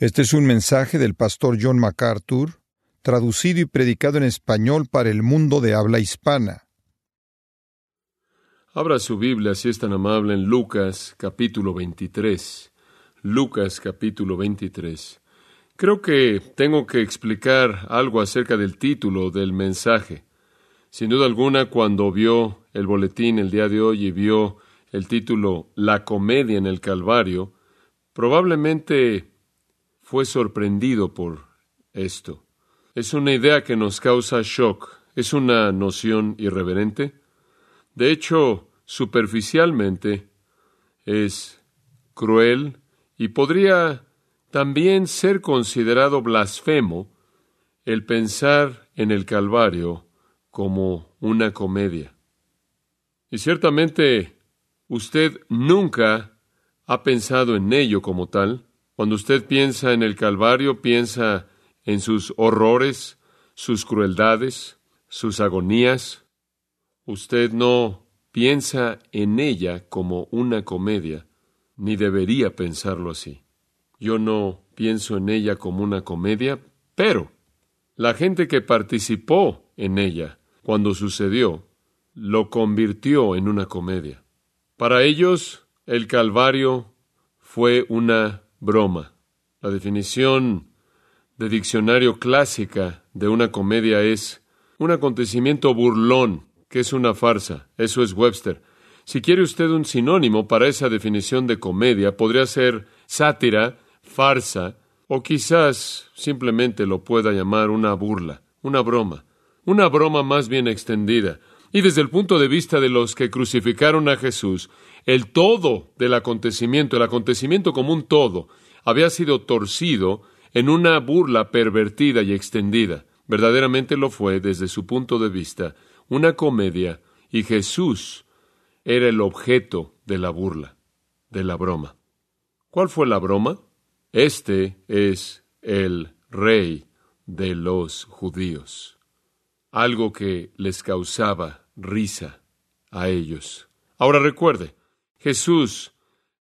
Este es un mensaje del pastor John MacArthur, traducido y predicado en español para el mundo de habla hispana. Abra su Biblia, si es tan amable, en Lucas capítulo 23. Lucas capítulo 23. Creo que tengo que explicar algo acerca del título del mensaje. Sin duda alguna, cuando vio el boletín el día de hoy y vio el título La comedia en el Calvario, probablemente fue sorprendido por esto. Es una idea que nos causa shock, es una noción irreverente. De hecho, superficialmente, es cruel y podría también ser considerado blasfemo el pensar en el Calvario como una comedia. Y ciertamente usted nunca ha pensado en ello como tal, cuando usted piensa en el Calvario, piensa en sus horrores, sus crueldades, sus agonías. Usted no piensa en ella como una comedia, ni debería pensarlo así. Yo no pienso en ella como una comedia, pero la gente que participó en ella cuando sucedió, lo convirtió en una comedia. Para ellos, el Calvario fue una broma. La definición de diccionario clásica de una comedia es un acontecimiento burlón, que es una farsa. Eso es Webster. Si quiere usted un sinónimo para esa definición de comedia, podría ser sátira, farsa, o quizás simplemente lo pueda llamar una burla, una broma, una broma más bien extendida. Y desde el punto de vista de los que crucificaron a Jesús, el todo del acontecimiento, el acontecimiento como un todo, había sido torcido en una burla pervertida y extendida. Verdaderamente lo fue desde su punto de vista, una comedia, y Jesús era el objeto de la burla, de la broma. ¿Cuál fue la broma? Este es el rey de los judíos. Algo que les causaba risa a ellos. Ahora recuerde, Jesús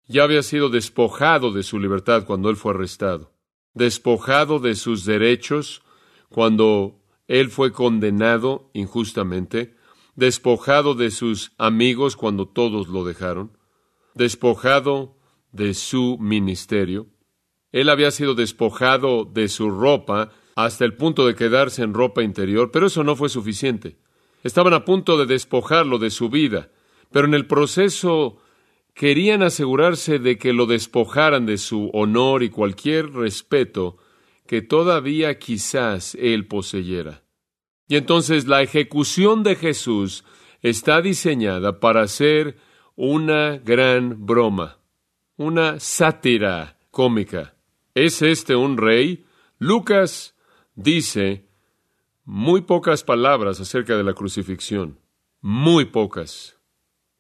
ya había sido despojado de su libertad cuando él fue arrestado, despojado de sus derechos cuando él fue condenado injustamente, despojado de sus amigos cuando todos lo dejaron, despojado de su ministerio. Él había sido despojado de su ropa hasta el punto de quedarse en ropa interior, pero eso no fue suficiente. Estaban a punto de despojarlo de su vida, pero en el proceso querían asegurarse de que lo despojaran de su honor y cualquier respeto que todavía quizás él poseyera. Y entonces la ejecución de Jesús está diseñada para ser una gran broma, una sátira cómica. ¿Es este un rey? Lucas dice muy pocas palabras acerca de la crucifixión, muy pocas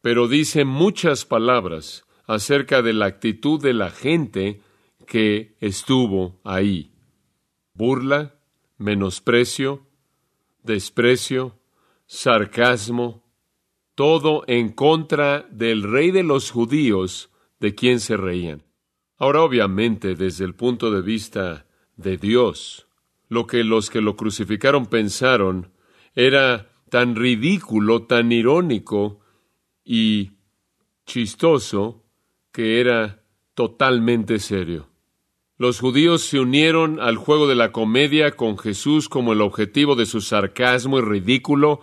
pero dice muchas palabras acerca de la actitud de la gente que estuvo ahí. Burla, menosprecio, desprecio, sarcasmo, todo en contra del rey de los judíos de quien se reían. Ahora, obviamente, desde el punto de vista de Dios, lo que los que lo crucificaron pensaron era tan ridículo, tan irónico, y chistoso que era totalmente serio. Los judíos se unieron al juego de la comedia con Jesús como el objetivo de su sarcasmo y ridículo,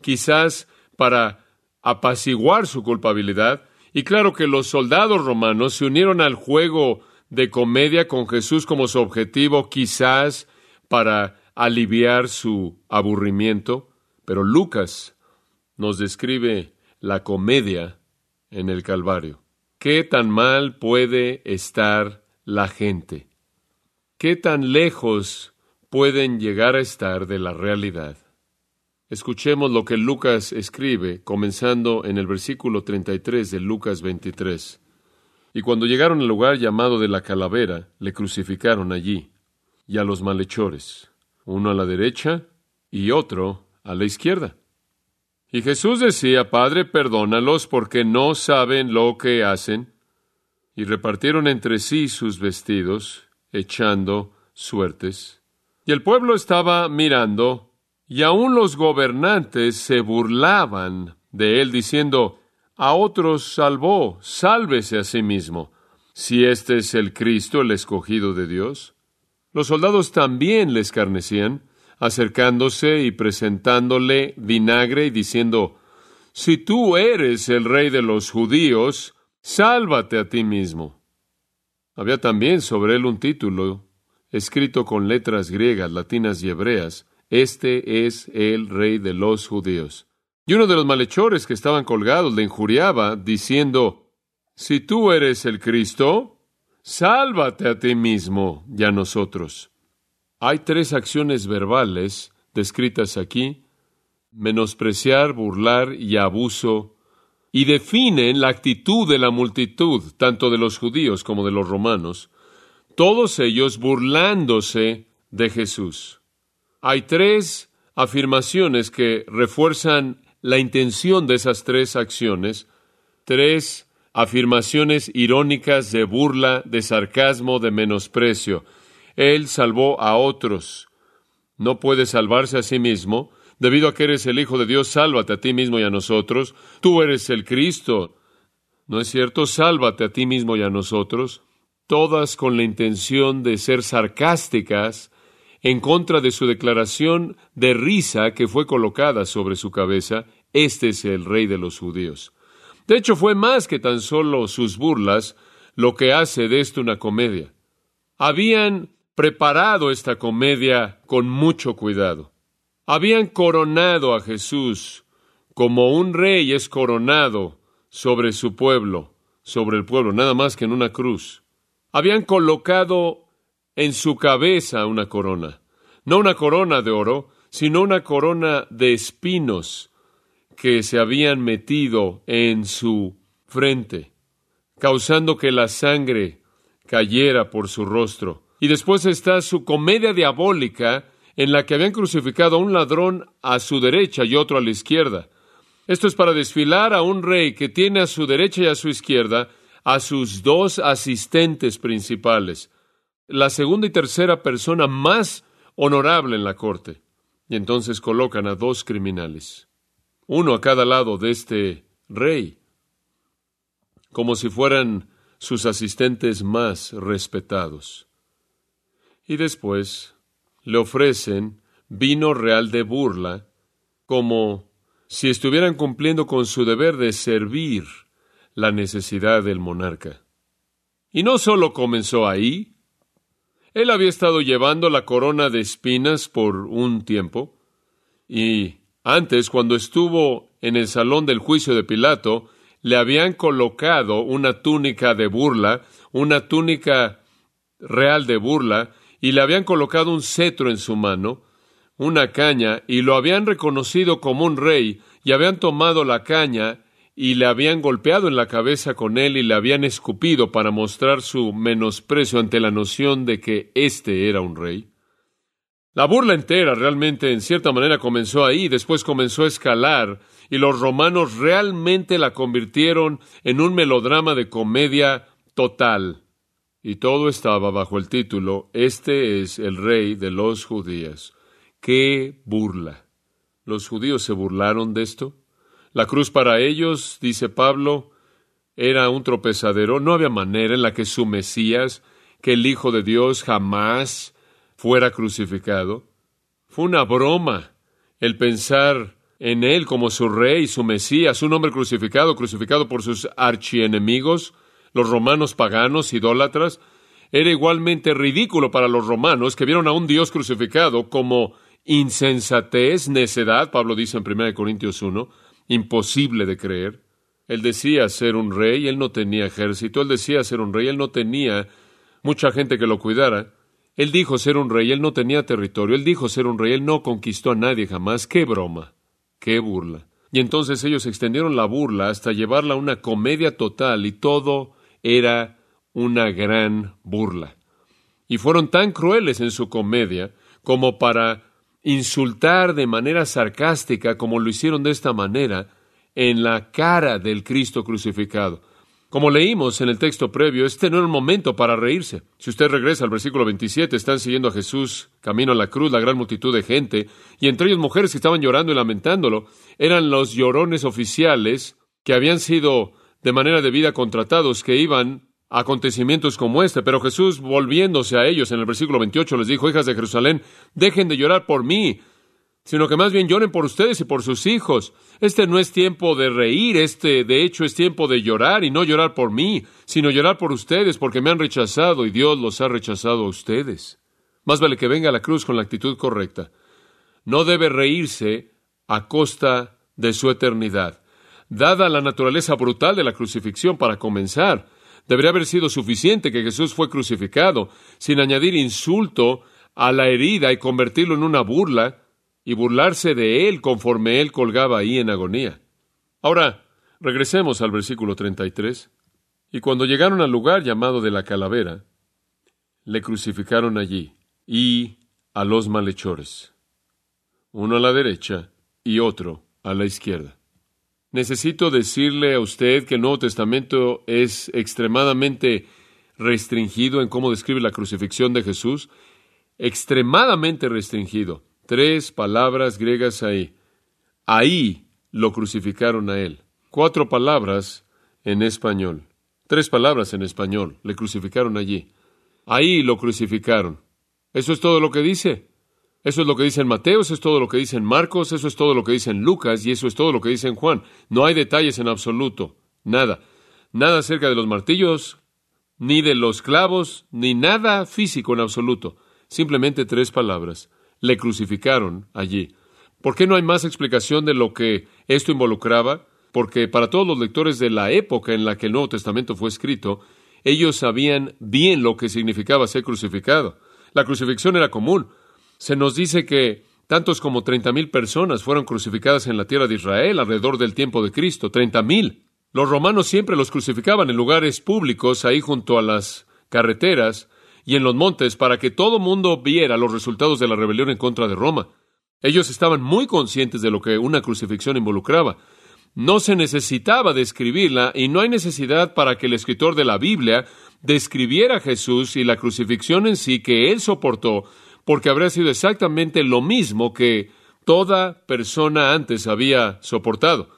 quizás para apaciguar su culpabilidad, y claro que los soldados romanos se unieron al juego de comedia con Jesús como su objetivo, quizás para aliviar su aburrimiento, pero Lucas nos describe la comedia en el Calvario. ¿Qué tan mal puede estar la gente. ¿Qué tan lejos pueden llegar a estar de la realidad? Escuchemos lo que Lucas escribe, comenzando en el versículo 33 de Lucas 23. Y cuando llegaron al lugar llamado de la calavera, le crucificaron allí, y a los malhechores, uno a la derecha y otro a la izquierda. Y Jesús decía, Padre, perdónalos porque no saben lo que hacen. Y repartieron entre sí sus vestidos, echando suertes. Y el pueblo estaba mirando, y aun los gobernantes se burlaban de él, diciendo, a otros salvó, sálvese a sí mismo, si este es el Cristo, el escogido de Dios. Los soldados también le escarnecían, acercándose y presentándole vinagre y diciendo, Si tú eres el rey de los judíos, sálvate a ti mismo. Había también sobre él un título, escrito con letras griegas, latinas y hebreas, Este es el rey de los judíos. Y uno de los malhechores que estaban colgados le injuriaba, diciendo, Si tú eres el Cristo, sálvate a ti mismo y a nosotros. Hay tres acciones verbales descritas aquí, menospreciar, burlar y abuso, y definen la actitud de la multitud, tanto de los judíos como de los romanos, todos ellos burlándose de Jesús. Hay tres afirmaciones que refuerzan la intención de esas tres acciones, tres afirmaciones irónicas de burla, de sarcasmo, de menosprecio. Él salvó a otros. No puede salvarse a sí mismo. Debido a que eres el Hijo de Dios, sálvate a ti mismo y a nosotros. Tú eres el Cristo. ¿No es cierto? Sálvate a ti mismo y a nosotros. Todas con la intención de ser sarcásticas en contra de su declaración de risa que fue colocada sobre su cabeza este es el rey de los judíos. De hecho, fue más que tan solo sus burlas lo que hace de esto una comedia. Habían preparado esta comedia con mucho cuidado. Habían coronado a Jesús como un rey es coronado sobre su pueblo, sobre el pueblo, nada más que en una cruz. Habían colocado en su cabeza una corona, no una corona de oro, sino una corona de espinos, que se habían metido en su frente, causando que la sangre cayera por su rostro. Y después está su comedia diabólica en la que habían crucificado a un ladrón a su derecha y otro a la izquierda. Esto es para desfilar a un rey que tiene a su derecha y a su izquierda a sus dos asistentes principales, la segunda y tercera persona más honorable en la corte. Y entonces colocan a dos criminales uno a cada lado de este rey, como si fueran sus asistentes más respetados. Y después le ofrecen vino real de burla, como si estuvieran cumpliendo con su deber de servir la necesidad del monarca. Y no solo comenzó ahí, él había estado llevando la corona de espinas por un tiempo, y antes, cuando estuvo en el salón del juicio de Pilato, le habían colocado una túnica de burla, una túnica real de burla, y le habían colocado un cetro en su mano, una caña, y lo habían reconocido como un rey, y habían tomado la caña y le habían golpeado en la cabeza con él y le habían escupido para mostrar su menosprecio ante la noción de que éste era un rey. La burla entera realmente en cierta manera comenzó ahí, después comenzó a escalar y los romanos realmente la convirtieron en un melodrama de comedia total. Y todo estaba bajo el título Este es el rey de los judíos. ¡Qué burla! ¿Los judíos se burlaron de esto? La cruz para ellos, dice Pablo, era un tropezadero. No había manera en la que su Mesías, que el Hijo de Dios jamás fuera crucificado. Fue una broma el pensar en él como su rey, su Mesías, un hombre crucificado, crucificado por sus archienemigos, los romanos paganos, idólatras. Era igualmente ridículo para los romanos que vieron a un Dios crucificado como insensatez, necedad, Pablo dice en 1 Corintios 1, imposible de creer. Él decía ser un rey, él no tenía ejército, él decía ser un rey, él no tenía mucha gente que lo cuidara. Él dijo ser un rey, él no tenía territorio, él dijo ser un rey, él no conquistó a nadie jamás. ¡Qué broma! ¡Qué burla! Y entonces ellos extendieron la burla hasta llevarla a una comedia total y todo era una gran burla. Y fueron tan crueles en su comedia como para insultar de manera sarcástica, como lo hicieron de esta manera, en la cara del Cristo crucificado. Como leímos en el texto previo, este no era un momento para reírse. Si usted regresa al versículo 27, están siguiendo a Jesús camino a la cruz, la gran multitud de gente, y entre ellos mujeres que estaban llorando y lamentándolo. Eran los llorones oficiales que habían sido de manera debida contratados, que iban a acontecimientos como este. Pero Jesús, volviéndose a ellos en el versículo 28, les dijo, hijas de Jerusalén, dejen de llorar por mí, sino que más bien lloren por ustedes y por sus hijos. Este no es tiempo de reír, este de hecho es tiempo de llorar y no llorar por mí, sino llorar por ustedes porque me han rechazado y Dios los ha rechazado a ustedes. Más vale que venga a la cruz con la actitud correcta. No debe reírse a costa de su eternidad. Dada la naturaleza brutal de la crucifixión para comenzar, debería haber sido suficiente que Jesús fue crucificado, sin añadir insulto a la herida y convertirlo en una burla, y burlarse de él conforme él colgaba ahí en agonía. Ahora, regresemos al versículo 33. Y cuando llegaron al lugar llamado de la calavera, le crucificaron allí y a los malhechores, uno a la derecha y otro a la izquierda. Necesito decirle a usted que el Nuevo Testamento es extremadamente restringido en cómo describe la crucifixión de Jesús, extremadamente restringido. Tres palabras griegas ahí. Ahí lo crucificaron a él. Cuatro palabras en español. Tres palabras en español. Le crucificaron allí. Ahí lo crucificaron. Eso es todo lo que dice. Eso es lo que dice en Mateo, eso es todo lo que dice en Marcos, eso es todo lo que dice en Lucas y eso es todo lo que dice en Juan. No hay detalles en absoluto. Nada. Nada acerca de los martillos, ni de los clavos, ni nada físico en absoluto. Simplemente tres palabras le crucificaron allí. ¿Por qué no hay más explicación de lo que esto involucraba? Porque para todos los lectores de la época en la que el Nuevo Testamento fue escrito, ellos sabían bien lo que significaba ser crucificado. La crucifixión era común. Se nos dice que tantos como treinta mil personas fueron crucificadas en la tierra de Israel alrededor del tiempo de Cristo. Treinta mil. Los romanos siempre los crucificaban en lugares públicos, ahí junto a las carreteras, y en los montes para que todo mundo viera los resultados de la rebelión en contra de Roma. Ellos estaban muy conscientes de lo que una crucifixión involucraba. No se necesitaba describirla y no hay necesidad para que el escritor de la Biblia describiera a Jesús y la crucifixión en sí que él soportó, porque habría sido exactamente lo mismo que toda persona antes había soportado.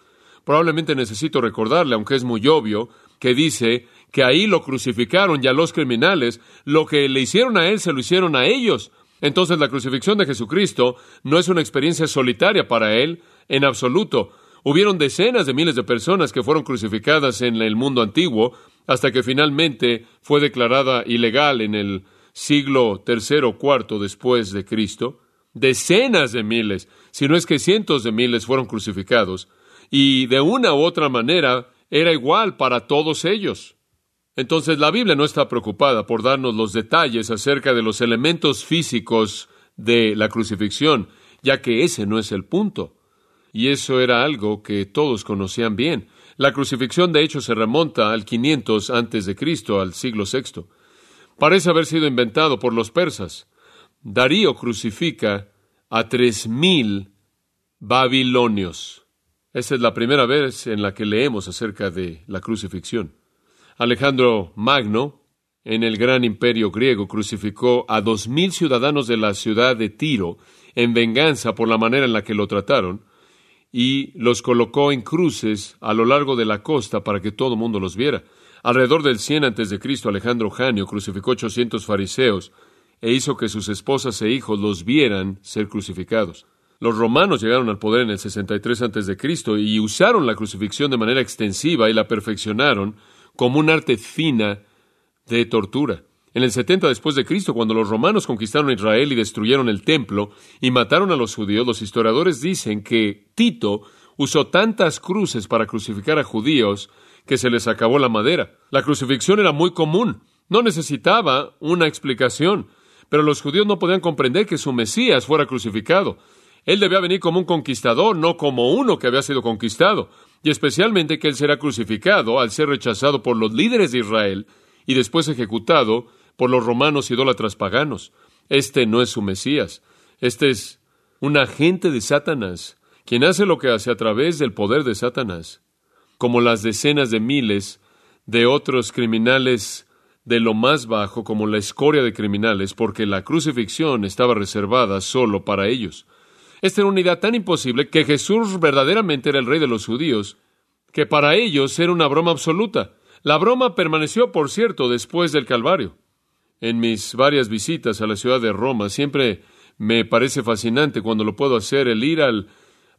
Probablemente necesito recordarle, aunque es muy obvio, que dice que ahí lo crucificaron y a los criminales, lo que le hicieron a él se lo hicieron a ellos. Entonces la crucifixión de Jesucristo no es una experiencia solitaria para él en absoluto. Hubieron decenas de miles de personas que fueron crucificadas en el mundo antiguo hasta que finalmente fue declarada ilegal en el siglo tercero o cuarto después de Cristo. Decenas de miles, si no es que cientos de miles fueron crucificados y de una u otra manera era igual para todos ellos. Entonces la Biblia no está preocupada por darnos los detalles acerca de los elementos físicos de la crucifixión, ya que ese no es el punto. Y eso era algo que todos conocían bien. La crucifixión de hecho se remonta al 500 antes de Cristo, al siglo VI. Parece haber sido inventado por los persas. Darío crucifica a tres mil babilonios. Esa es la primera vez en la que leemos acerca de la crucifixión. Alejandro Magno, en el gran imperio griego, crucificó a dos mil ciudadanos de la ciudad de Tiro en venganza por la manera en la que lo trataron y los colocó en cruces a lo largo de la costa para que todo el mundo los viera. Alrededor del 100 antes de Cristo, Alejandro Janio crucificó 800 fariseos e hizo que sus esposas e hijos los vieran ser crucificados. Los romanos llegaron al poder en el 63 antes de Cristo y usaron la crucifixión de manera extensiva y la perfeccionaron como un arte fina de tortura. En el 70 después de Cristo, cuando los romanos conquistaron Israel y destruyeron el templo y mataron a los judíos, los historiadores dicen que Tito usó tantas cruces para crucificar a judíos que se les acabó la madera. La crucifixión era muy común. No necesitaba una explicación, pero los judíos no podían comprender que su Mesías fuera crucificado. Él debía venir como un conquistador, no como uno que había sido conquistado, y especialmente que él será crucificado al ser rechazado por los líderes de Israel y después ejecutado por los romanos idólatras paganos. Este no es su Mesías, este es un agente de Satanás, quien hace lo que hace a través del poder de Satanás, como las decenas de miles de otros criminales de lo más bajo, como la escoria de criminales, porque la crucifixión estaba reservada solo para ellos. Esta era una idea tan imposible que Jesús verdaderamente era el rey de los judíos, que para ellos era una broma absoluta. La broma permaneció, por cierto, después del Calvario. En mis varias visitas a la ciudad de Roma siempre me parece fascinante cuando lo puedo hacer el ir al,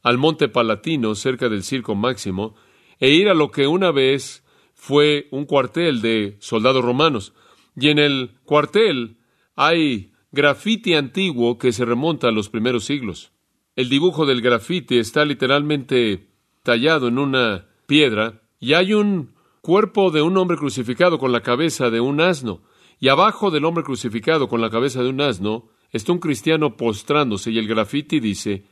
al Monte Palatino cerca del Circo Máximo e ir a lo que una vez fue un cuartel de soldados romanos. Y en el cuartel hay grafiti antiguo que se remonta a los primeros siglos. El dibujo del grafiti está literalmente tallado en una piedra y hay un cuerpo de un hombre crucificado con la cabeza de un asno. Y abajo del hombre crucificado con la cabeza de un asno está un cristiano postrándose y el grafiti dice,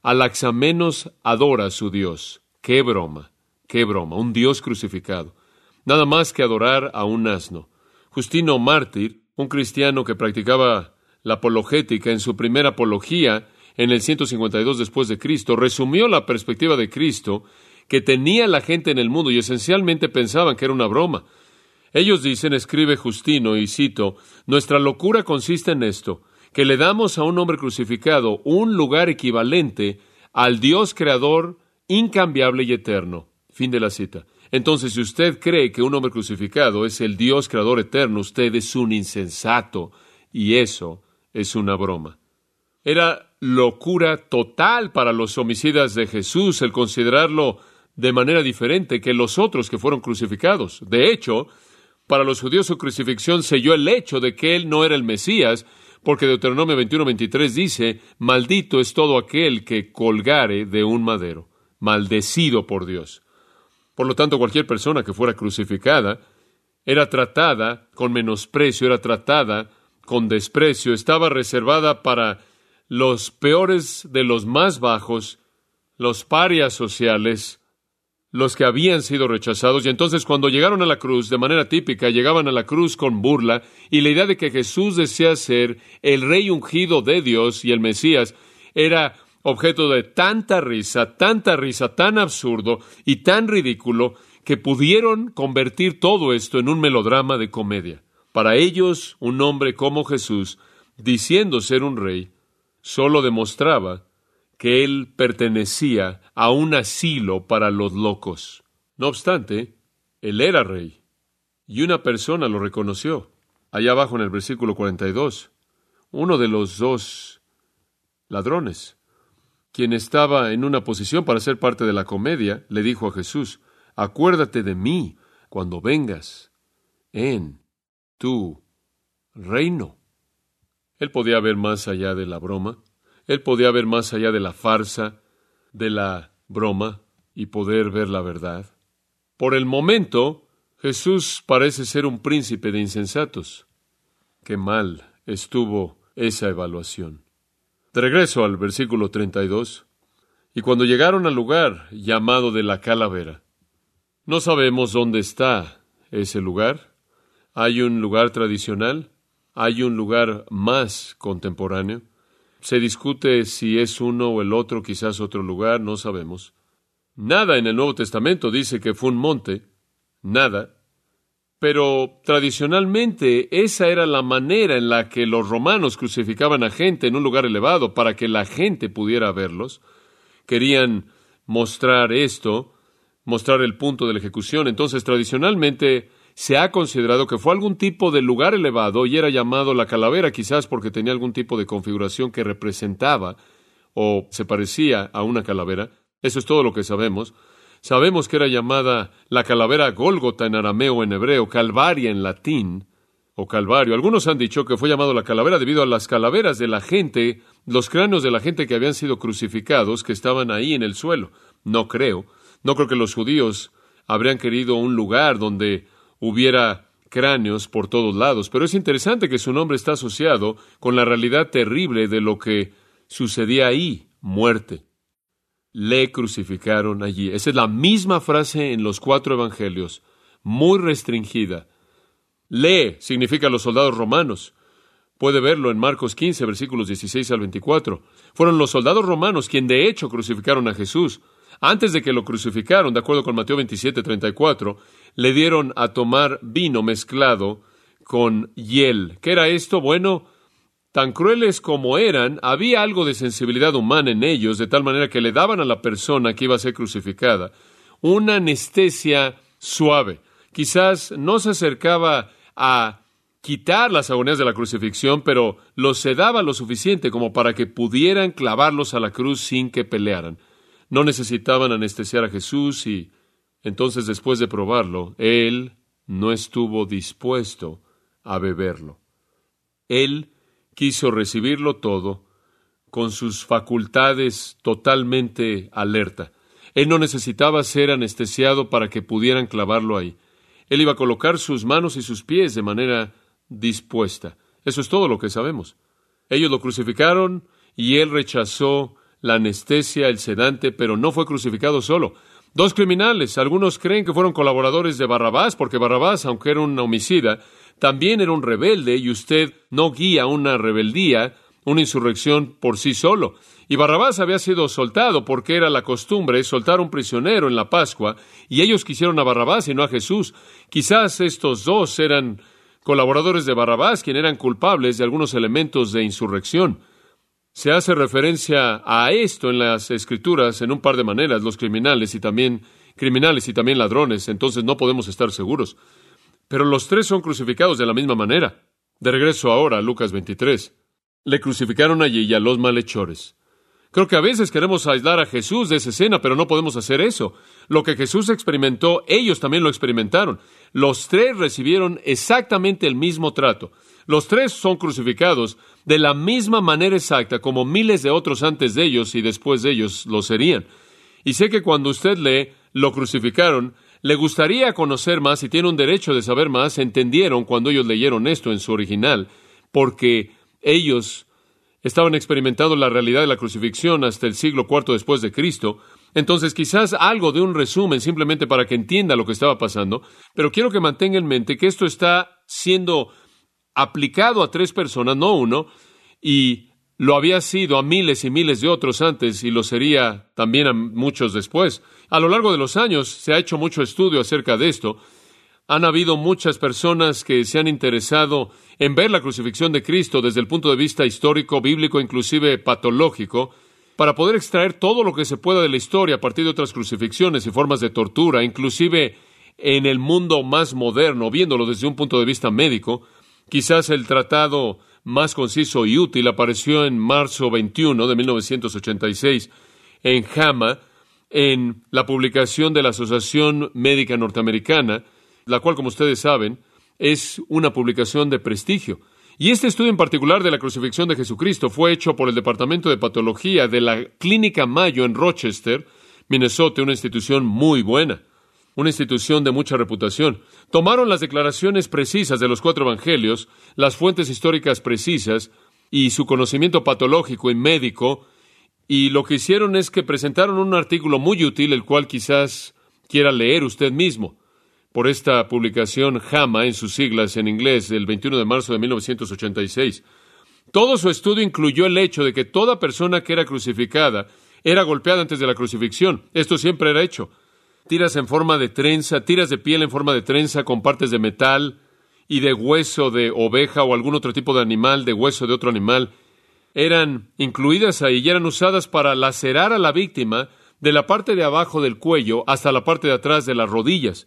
Alaxamenos adora a su Dios. ¡Qué broma! ¡Qué broma! Un Dios crucificado nada más que adorar a un asno. Justino Mártir, un cristiano que practicaba la apologética en su primera apología en el 152 después de Cristo, resumió la perspectiva de Cristo que tenía la gente en el mundo y esencialmente pensaban que era una broma. Ellos dicen, escribe Justino, y cito, nuestra locura consiste en esto, que le damos a un hombre crucificado un lugar equivalente al Dios creador incambiable y eterno. Fin de la cita. Entonces, si usted cree que un hombre crucificado es el Dios creador eterno, usted es un insensato y eso es una broma. Era locura total para los homicidas de Jesús el considerarlo de manera diferente que los otros que fueron crucificados. De hecho, para los judíos su crucifixión selló el hecho de que él no era el Mesías, porque Deuteronomio 21-23 dice, maldito es todo aquel que colgare de un madero, maldecido por Dios. Por lo tanto, cualquier persona que fuera crucificada era tratada con menosprecio, era tratada con desprecio, estaba reservada para los peores de los más bajos, los parias sociales, los que habían sido rechazados. Y entonces cuando llegaron a la cruz, de manera típica, llegaban a la cruz con burla y la idea de que Jesús desea ser el rey ungido de Dios y el Mesías era objeto de tanta risa, tanta risa, tan absurdo y tan ridículo, que pudieron convertir todo esto en un melodrama de comedia. Para ellos, un hombre como Jesús, diciendo ser un rey, solo demostraba que él pertenecía a un asilo para los locos. No obstante, él era rey, y una persona lo reconoció. Allá abajo en el versículo 42, uno de los dos ladrones quien estaba en una posición para ser parte de la comedia, le dijo a Jesús, acuérdate de mí cuando vengas en tu reino. Él podía ver más allá de la broma, él podía ver más allá de la farsa, de la broma, y poder ver la verdad. Por el momento, Jesús parece ser un príncipe de insensatos. Qué mal estuvo esa evaluación. De regreso al versículo 32. Y cuando llegaron al lugar llamado de la calavera, no sabemos dónde está ese lugar. Hay un lugar tradicional, hay un lugar más contemporáneo. Se discute si es uno o el otro, quizás otro lugar, no sabemos. Nada en el Nuevo Testamento dice que fue un monte, nada. Pero tradicionalmente esa era la manera en la que los romanos crucificaban a gente en un lugar elevado para que la gente pudiera verlos. Querían mostrar esto, mostrar el punto de la ejecución. Entonces, tradicionalmente se ha considerado que fue algún tipo de lugar elevado y era llamado la calavera, quizás porque tenía algún tipo de configuración que representaba o se parecía a una calavera. Eso es todo lo que sabemos. Sabemos que era llamada la calavera Gólgota en arameo en hebreo, Calvaria en latín, o Calvario. Algunos han dicho que fue llamado la calavera debido a las calaveras de la gente, los cráneos de la gente que habían sido crucificados, que estaban ahí en el suelo. No creo. No creo que los judíos habrían querido un lugar donde hubiera cráneos por todos lados, pero es interesante que su nombre está asociado con la realidad terrible de lo que sucedía ahí, muerte. Le crucificaron allí. Esa es la misma frase en los cuatro evangelios, muy restringida. Le significa los soldados romanos. Puede verlo en Marcos 15, versículos 16 al 24. Fueron los soldados romanos quienes de hecho crucificaron a Jesús. Antes de que lo crucificaron, de acuerdo con Mateo 27, 34, le dieron a tomar vino mezclado con hiel. ¿Qué era esto? Bueno, tan crueles como eran, había algo de sensibilidad humana en ellos, de tal manera que le daban a la persona que iba a ser crucificada una anestesia suave. Quizás no se acercaba a quitar las agonías de la crucifixión, pero los sedaba lo suficiente como para que pudieran clavarlos a la cruz sin que pelearan. No necesitaban anestesiar a Jesús y entonces después de probarlo, él no estuvo dispuesto a beberlo. Él quiso recibirlo todo con sus facultades totalmente alerta. Él no necesitaba ser anestesiado para que pudieran clavarlo ahí. Él iba a colocar sus manos y sus pies de manera dispuesta. Eso es todo lo que sabemos. Ellos lo crucificaron y él rechazó la anestesia, el sedante, pero no fue crucificado solo. Dos criminales, algunos creen que fueron colaboradores de Barrabás, porque Barrabás, aunque era un homicida, también era un rebelde y usted no guía una rebeldía, una insurrección por sí solo. Y Barrabás había sido soltado porque era la costumbre soltar un prisionero en la Pascua, y ellos quisieron a Barrabás y no a Jesús. Quizás estos dos eran colaboradores de Barrabás, quienes eran culpables de algunos elementos de insurrección. Se hace referencia a esto en las escrituras en un par de maneras, los criminales y también criminales y también ladrones, entonces no podemos estar seguros. Pero los tres son crucificados de la misma manera. De regreso ahora a Lucas 23. Le crucificaron allí y a los malhechores. Creo que a veces queremos aislar a Jesús de esa escena, pero no podemos hacer eso. Lo que Jesús experimentó, ellos también lo experimentaron. Los tres recibieron exactamente el mismo trato. Los tres son crucificados de la misma manera exacta como miles de otros antes de ellos y después de ellos lo serían. Y sé que cuando usted lee lo crucificaron, le gustaría conocer más y tiene un derecho de saber más, entendieron cuando ellos leyeron esto en su original, porque ellos estaban experimentando la realidad de la crucifixión hasta el siglo IV después de Cristo. Entonces, quizás algo de un resumen simplemente para que entienda lo que estaba pasando, pero quiero que mantenga en mente que esto está siendo aplicado a tres personas, no uno, y lo había sido a miles y miles de otros antes y lo sería también a muchos después. A lo largo de los años se ha hecho mucho estudio acerca de esto. Han habido muchas personas que se han interesado en ver la crucifixión de Cristo desde el punto de vista histórico, bíblico, inclusive patológico, para poder extraer todo lo que se pueda de la historia a partir de otras crucifixiones y formas de tortura, inclusive en el mundo más moderno, viéndolo desde un punto de vista médico. Quizás el tratado más conciso y útil apareció en marzo 21 de 1986 en JAMA, en la publicación de la Asociación Médica Norteamericana, la cual, como ustedes saben, es una publicación de prestigio. Y este estudio en particular de la crucifixión de Jesucristo fue hecho por el Departamento de Patología de la Clínica Mayo en Rochester, Minnesota, una institución muy buena, una institución de mucha reputación. Tomaron las declaraciones precisas de los cuatro evangelios, las fuentes históricas precisas y su conocimiento patológico y médico, y lo que hicieron es que presentaron un artículo muy útil, el cual quizás quiera leer usted mismo por esta publicación JAMA en sus siglas en inglés del 21 de marzo de 1986. Todo su estudio incluyó el hecho de que toda persona que era crucificada era golpeada antes de la crucifixión. Esto siempre era hecho. Tiras en forma de trenza, tiras de piel en forma de trenza con partes de metal y de hueso de oveja o algún otro tipo de animal, de hueso de otro animal, eran incluidas ahí y eran usadas para lacerar a la víctima de la parte de abajo del cuello hasta la parte de atrás de las rodillas.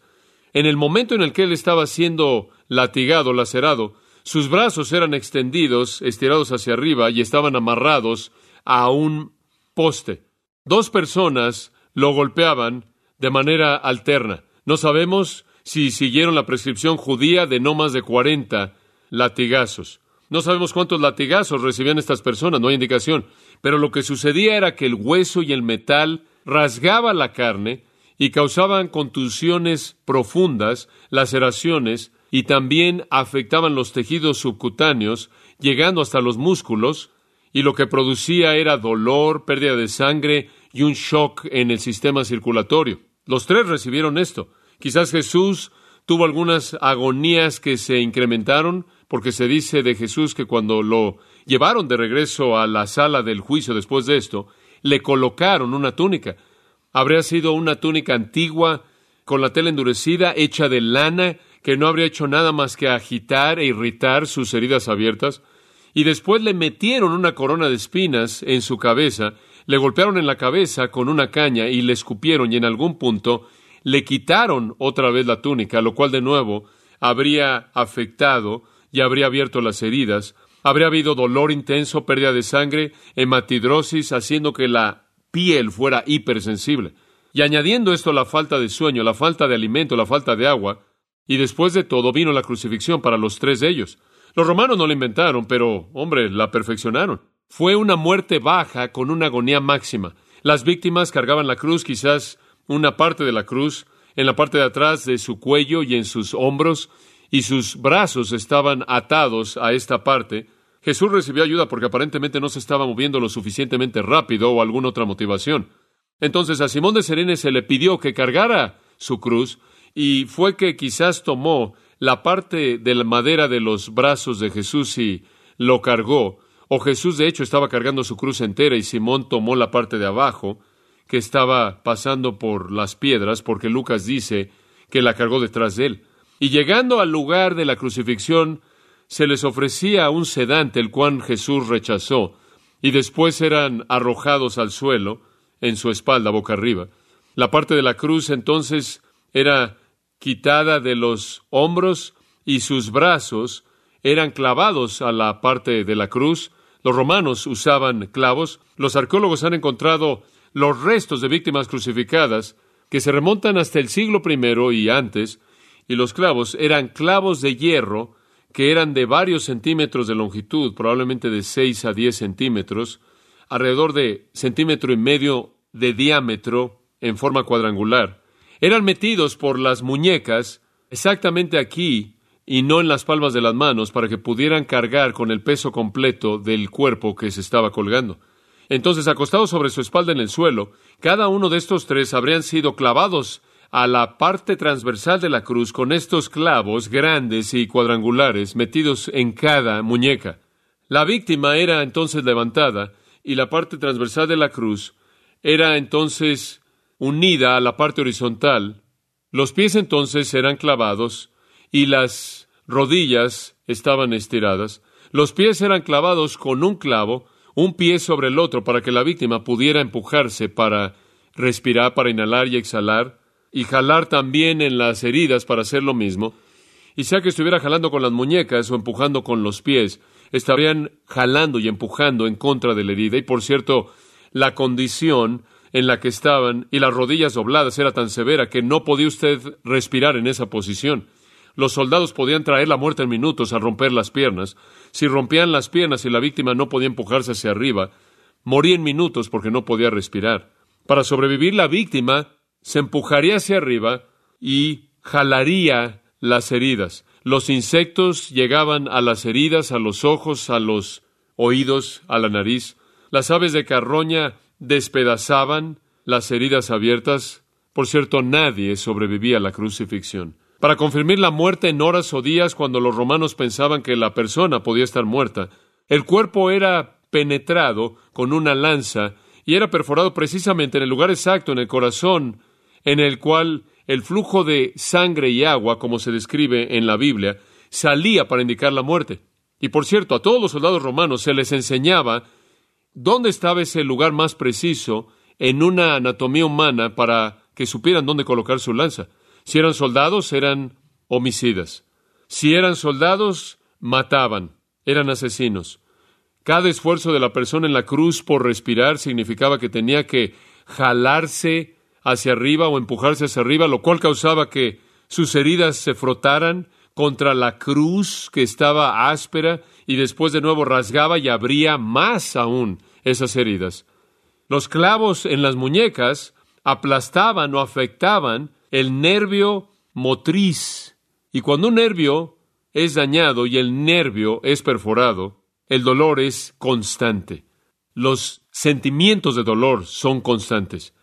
En el momento en el que él estaba siendo latigado, lacerado, sus brazos eran extendidos, estirados hacia arriba y estaban amarrados a un poste. Dos personas lo golpeaban de manera alterna. No sabemos si siguieron la prescripción judía de no más de cuarenta latigazos. No sabemos cuántos latigazos recibían estas personas, no hay indicación. Pero lo que sucedía era que el hueso y el metal rasgaba la carne y causaban contusiones profundas, laceraciones y también afectaban los tejidos subcutáneos, llegando hasta los músculos, y lo que producía era dolor, pérdida de sangre y un shock en el sistema circulatorio. Los tres recibieron esto. Quizás Jesús tuvo algunas agonías que se incrementaron, porque se dice de Jesús que cuando lo llevaron de regreso a la sala del juicio después de esto, le colocaron una túnica. Habría sido una túnica antigua, con la tela endurecida, hecha de lana, que no habría hecho nada más que agitar e irritar sus heridas abiertas. Y después le metieron una corona de espinas en su cabeza, le golpearon en la cabeza con una caña y le escupieron y en algún punto le quitaron otra vez la túnica, lo cual de nuevo habría afectado y habría abierto las heridas, habría habido dolor intenso, pérdida de sangre, hematidrosis, haciendo que la piel fuera hipersensible. Y añadiendo esto la falta de sueño, la falta de alimento, la falta de agua, y después de todo vino la crucifixión para los tres de ellos. Los romanos no la inventaron, pero, hombre, la perfeccionaron. Fue una muerte baja con una agonía máxima. Las víctimas cargaban la cruz, quizás una parte de la cruz, en la parte de atrás de su cuello y en sus hombros, y sus brazos estaban atados a esta parte. Jesús recibió ayuda porque aparentemente no se estaba moviendo lo suficientemente rápido o alguna otra motivación. Entonces a Simón de Serene se le pidió que cargara su cruz y fue que quizás tomó la parte de la madera de los brazos de Jesús y lo cargó, o Jesús de hecho estaba cargando su cruz entera y Simón tomó la parte de abajo, que estaba pasando por las piedras, porque Lucas dice que la cargó detrás de él. Y llegando al lugar de la crucifixión, se les ofrecía un sedante, el cual Jesús rechazó, y después eran arrojados al suelo, en su espalda, boca arriba. La parte de la cruz entonces era quitada de los hombros y sus brazos eran clavados a la parte de la cruz. Los romanos usaban clavos. Los arqueólogos han encontrado los restos de víctimas crucificadas que se remontan hasta el siglo I y antes, y los clavos eran clavos de hierro que eran de varios centímetros de longitud, probablemente de 6 a 10 centímetros, alrededor de centímetro y medio de diámetro en forma cuadrangular. Eran metidos por las muñecas exactamente aquí y no en las palmas de las manos para que pudieran cargar con el peso completo del cuerpo que se estaba colgando. Entonces, acostados sobre su espalda en el suelo, cada uno de estos tres habrían sido clavados a la parte transversal de la cruz con estos clavos grandes y cuadrangulares metidos en cada muñeca. La víctima era entonces levantada y la parte transversal de la cruz era entonces unida a la parte horizontal. Los pies entonces eran clavados y las rodillas estaban estiradas. Los pies eran clavados con un clavo un pie sobre el otro para que la víctima pudiera empujarse para respirar, para inhalar y exhalar, y jalar también en las heridas para hacer lo mismo. Y sea que estuviera jalando con las muñecas o empujando con los pies, estarían jalando y empujando en contra de la herida. Y por cierto, la condición en la que estaban y las rodillas dobladas era tan severa que no podía usted respirar en esa posición. Los soldados podían traer la muerte en minutos al romper las piernas. Si rompían las piernas y la víctima no podía empujarse hacia arriba, moría en minutos porque no podía respirar. Para sobrevivir, la víctima se empujaría hacia arriba y jalaría las heridas. Los insectos llegaban a las heridas, a los ojos, a los oídos, a la nariz. Las aves de carroña despedazaban las heridas abiertas. Por cierto, nadie sobrevivía a la crucifixión para confirmar la muerte en horas o días cuando los romanos pensaban que la persona podía estar muerta. El cuerpo era penetrado con una lanza y era perforado precisamente en el lugar exacto, en el corazón, en el cual el flujo de sangre y agua, como se describe en la Biblia, salía para indicar la muerte. Y por cierto, a todos los soldados romanos se les enseñaba dónde estaba ese lugar más preciso en una anatomía humana para que supieran dónde colocar su lanza. Si eran soldados, eran homicidas. Si eran soldados, mataban, eran asesinos. Cada esfuerzo de la persona en la cruz por respirar significaba que tenía que jalarse hacia arriba o empujarse hacia arriba, lo cual causaba que sus heridas se frotaran contra la cruz que estaba áspera y después de nuevo rasgaba y abría más aún esas heridas. Los clavos en las muñecas aplastaban o afectaban el nervio motriz Y cuando un nervio es dañado y el nervio es perforado, el dolor es constante. Los sentimientos de dolor son constantes.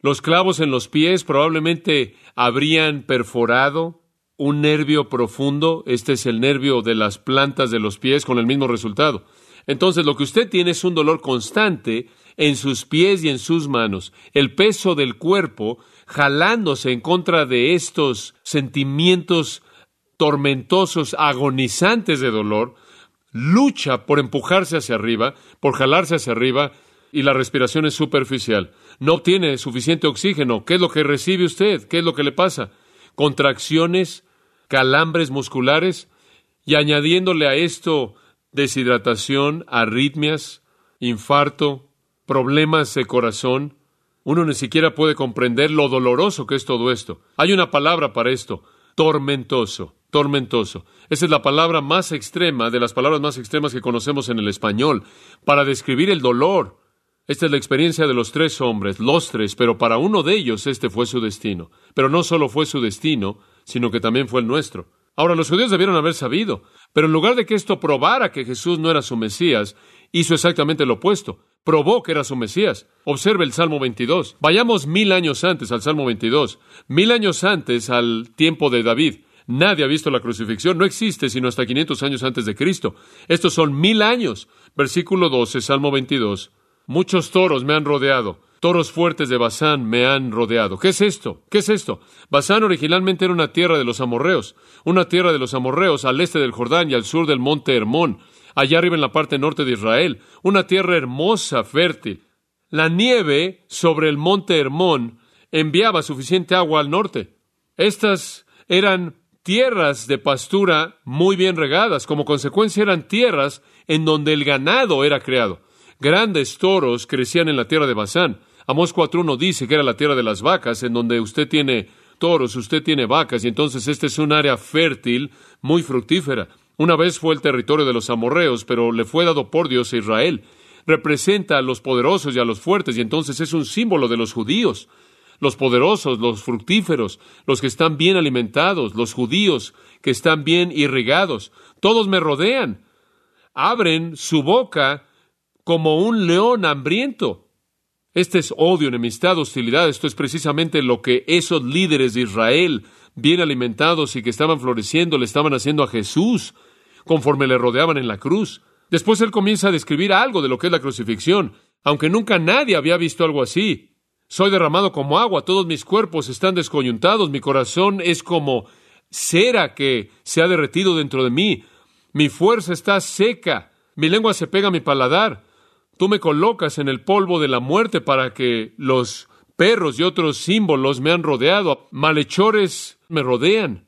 Los clavos en los pies probablemente habrían perforado un nervio profundo. Este es el nervio de las plantas de los pies con el mismo resultado. Entonces lo que usted tiene es un dolor constante en sus pies y en sus manos. El peso del cuerpo jalándose en contra de estos sentimientos tormentosos, agonizantes de dolor, lucha por empujarse hacia arriba, por jalarse hacia arriba, y la respiración es superficial. No obtiene suficiente oxígeno. ¿Qué es lo que recibe usted? ¿Qué es lo que le pasa? Contracciones, calambres musculares, y añadiéndole a esto deshidratación, arritmias, infarto, problemas de corazón. Uno ni siquiera puede comprender lo doloroso que es todo esto. Hay una palabra para esto, tormentoso, tormentoso. Esa es la palabra más extrema, de las palabras más extremas que conocemos en el español, para describir el dolor. Esta es la experiencia de los tres hombres, los tres, pero para uno de ellos este fue su destino. Pero no solo fue su destino, sino que también fue el nuestro. Ahora, los judíos debieron haber sabido, pero en lugar de que esto probara que Jesús no era su Mesías, hizo exactamente lo opuesto. Probó que era su Mesías. Observe el Salmo 22. Vayamos mil años antes al Salmo 22. Mil años antes al tiempo de David. Nadie ha visto la crucifixión. No existe sino hasta 500 años antes de Cristo. Estos son mil años. Versículo 12, Salmo 22. Muchos toros me han rodeado. Toros fuertes de Basán me han rodeado. ¿Qué es esto? ¿Qué es esto? Basán originalmente era una tierra de los amorreos, una tierra de los amorreos al este del Jordán y al sur del monte Hermón, allá arriba en la parte norte de Israel, una tierra hermosa, fértil. La nieve sobre el monte Hermón enviaba suficiente agua al norte. Estas eran tierras de pastura muy bien regadas, como consecuencia eran tierras en donde el ganado era creado. Grandes toros crecían en la tierra de Basán. Amós 4.1 dice que era la tierra de las vacas, en donde usted tiene toros, usted tiene vacas, y entonces este es un área fértil, muy fructífera. Una vez fue el territorio de los amorreos, pero le fue dado por Dios a Israel. Representa a los poderosos y a los fuertes, y entonces es un símbolo de los judíos. Los poderosos, los fructíferos, los que están bien alimentados, los judíos que están bien irrigados, todos me rodean. Abren su boca como un león hambriento. Este es odio, enemistad, hostilidad. Esto es precisamente lo que esos líderes de Israel, bien alimentados y que estaban floreciendo, le estaban haciendo a Jesús conforme le rodeaban en la cruz. Después él comienza a describir algo de lo que es la crucifixión, aunque nunca nadie había visto algo así. Soy derramado como agua, todos mis cuerpos están descoyuntados, mi corazón es como cera que se ha derretido dentro de mí, mi fuerza está seca, mi lengua se pega a mi paladar, Tú me colocas en el polvo de la muerte para que los perros y otros símbolos me han rodeado, malhechores me rodean.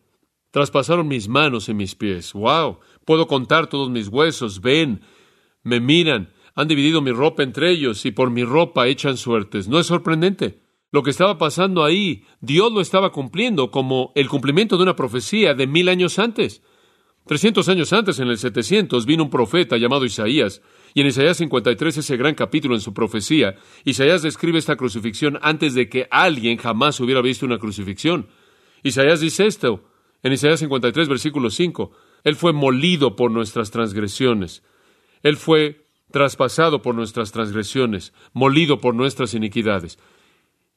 Traspasaron mis manos y mis pies. ¡Wow! Puedo contar todos mis huesos. Ven, me miran. Han dividido mi ropa entre ellos y por mi ropa echan suertes. ¿No es sorprendente? Lo que estaba pasando ahí, Dios lo estaba cumpliendo como el cumplimiento de una profecía de mil años antes. Trescientos años antes, en el 700, vino un profeta llamado Isaías y en Isaías 53, ese gran capítulo en su profecía, Isaías describe esta crucifixión antes de que alguien jamás hubiera visto una crucifixión. Isaías dice esto, en Isaías 53, versículo 5, Él fue molido por nuestras transgresiones. Él fue traspasado por nuestras transgresiones, molido por nuestras iniquidades.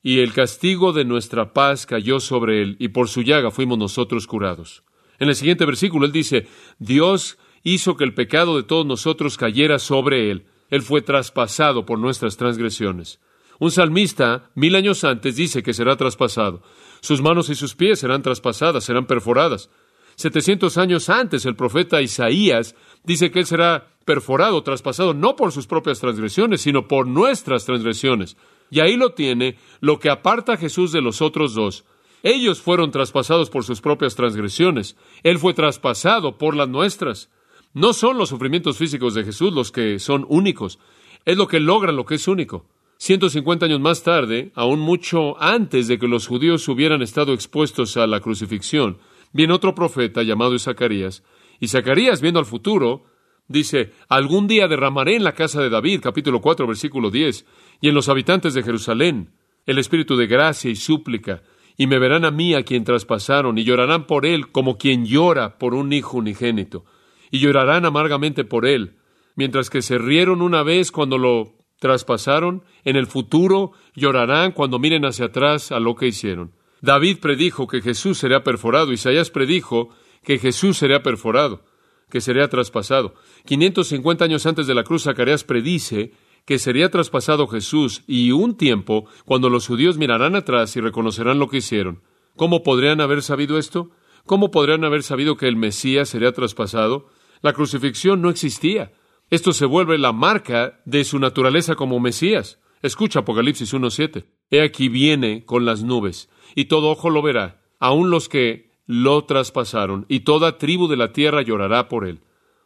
Y el castigo de nuestra paz cayó sobre él, y por su llaga fuimos nosotros curados. En el siguiente versículo él dice, Dios hizo que el pecado de todos nosotros cayera sobre él. Él fue traspasado por nuestras transgresiones. Un salmista, mil años antes, dice que será traspasado. Sus manos y sus pies serán traspasadas, serán perforadas. Setecientos años antes, el profeta Isaías dice que él será perforado, traspasado, no por sus propias transgresiones, sino por nuestras transgresiones. Y ahí lo tiene, lo que aparta a Jesús de los otros dos. Ellos fueron traspasados por sus propias transgresiones. Él fue traspasado por las nuestras. No son los sufrimientos físicos de Jesús los que son únicos, es lo que logra lo que es único. 150 años más tarde, aún mucho antes de que los judíos hubieran estado expuestos a la crucifixión, viene otro profeta llamado Zacarías, y Zacarías, viendo al futuro, dice, algún día derramaré en la casa de David, capítulo 4, versículo 10, y en los habitantes de Jerusalén, el espíritu de gracia y súplica, y me verán a mí a quien traspasaron, y llorarán por él como quien llora por un hijo unigénito, y llorarán amargamente por él, mientras que se rieron una vez cuando lo traspasaron, en el futuro llorarán cuando miren hacia atrás a lo que hicieron. David predijo que Jesús sería perforado, Isaías predijo que Jesús sería perforado, que sería traspasado. 550 años antes de la cruz, Zacarías predice que sería traspasado Jesús y un tiempo cuando los judíos mirarán atrás y reconocerán lo que hicieron. ¿Cómo podrían haber sabido esto? ¿Cómo podrían haber sabido que el Mesías sería traspasado? La crucifixión no existía. Esto se vuelve la marca de su naturaleza como Mesías. Escucha Apocalipsis 1.7. He aquí viene con las nubes, y todo ojo lo verá, aun los que lo traspasaron, y toda tribu de la tierra llorará por él.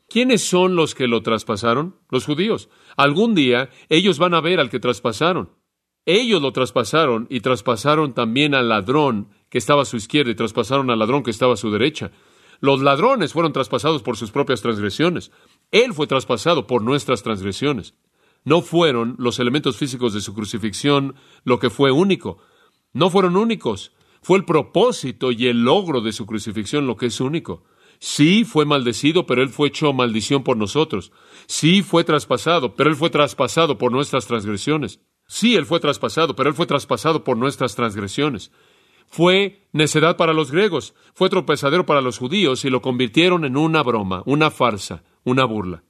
¿Quiénes son los que lo traspasaron? Los judíos. Algún día ellos van a ver al que traspasaron. Ellos lo traspasaron y traspasaron también al ladrón que estaba a su izquierda y traspasaron al ladrón que estaba a su derecha. Los ladrones fueron traspasados por sus propias transgresiones. Él fue traspasado por nuestras transgresiones. No fueron los elementos físicos de su crucifixión lo que fue único. No fueron únicos. Fue el propósito y el logro de su crucifixión lo que es único. Sí fue maldecido, pero Él fue hecho maldición por nosotros. Sí fue traspasado, pero Él fue traspasado por nuestras transgresiones. Sí, Él fue traspasado, pero Él fue traspasado por nuestras transgresiones. Fue necedad para los griegos, fue tropezadero para los judíos y lo convirtieron en una broma, una farsa, una burla.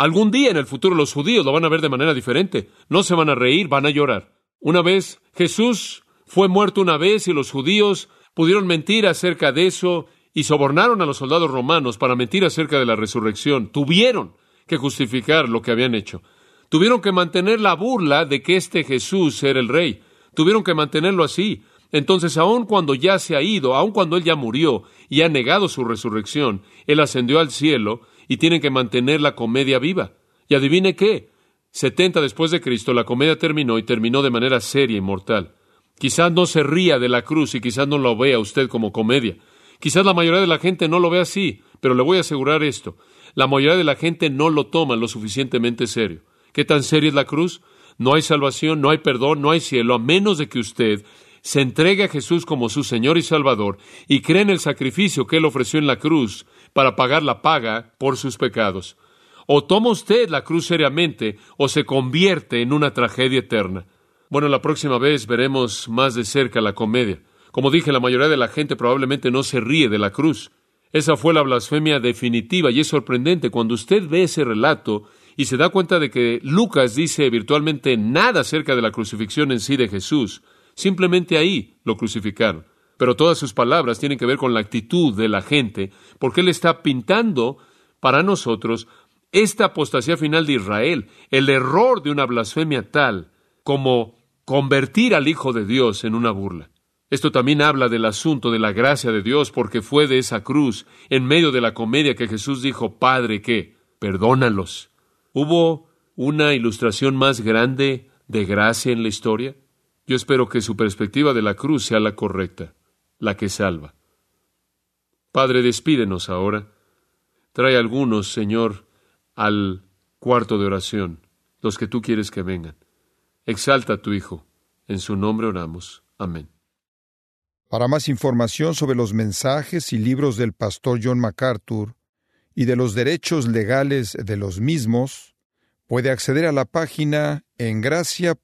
Algún día en el futuro los judíos lo van a ver de manera diferente. No se van a reír, van a llorar. Una vez Jesús fue muerto una vez y los judíos pudieron mentir acerca de eso y sobornaron a los soldados romanos para mentir acerca de la resurrección, tuvieron que justificar lo que habían hecho. Tuvieron que mantener la burla de que este Jesús era el rey. Tuvieron que mantenerlo así. Entonces, aun cuando ya se ha ido, aun cuando él ya murió y ha negado su resurrección, él ascendió al cielo y tienen que mantener la comedia viva. Y adivine qué, setenta después de Cristo la comedia terminó y terminó de manera seria y mortal. Quizás no se ría de la cruz y quizás no lo vea usted como comedia, Quizás la mayoría de la gente no lo ve así, pero le voy a asegurar esto. La mayoría de la gente no lo toma lo suficientemente serio. ¿Qué tan seria es la cruz? No hay salvación, no hay perdón, no hay cielo, a menos de que usted se entregue a Jesús como su Señor y Salvador y cree en el sacrificio que Él ofreció en la cruz para pagar la paga por sus pecados. O toma usted la cruz seriamente o se convierte en una tragedia eterna. Bueno, la próxima vez veremos más de cerca la comedia. Como dije, la mayoría de la gente probablemente no se ríe de la cruz. Esa fue la blasfemia definitiva y es sorprendente cuando usted ve ese relato y se da cuenta de que Lucas dice virtualmente nada acerca de la crucifixión en sí de Jesús. Simplemente ahí lo crucificaron. Pero todas sus palabras tienen que ver con la actitud de la gente, porque él está pintando para nosotros esta apostasía final de Israel, el error de una blasfemia tal como convertir al Hijo de Dios en una burla. Esto también habla del asunto de la gracia de Dios, porque fue de esa cruz, en medio de la comedia, que Jesús dijo, Padre, que perdónalos. ¿Hubo una ilustración más grande de gracia en la historia? Yo espero que su perspectiva de la cruz sea la correcta, la que salva. Padre, despídenos ahora. Trae algunos, Señor, al cuarto de oración, los que tú quieres que vengan. Exalta a tu Hijo. En su nombre oramos. Amén. Para más información sobre los mensajes y libros del pastor John MacArthur y de los derechos legales de los mismos, puede acceder a la página en gracia.org.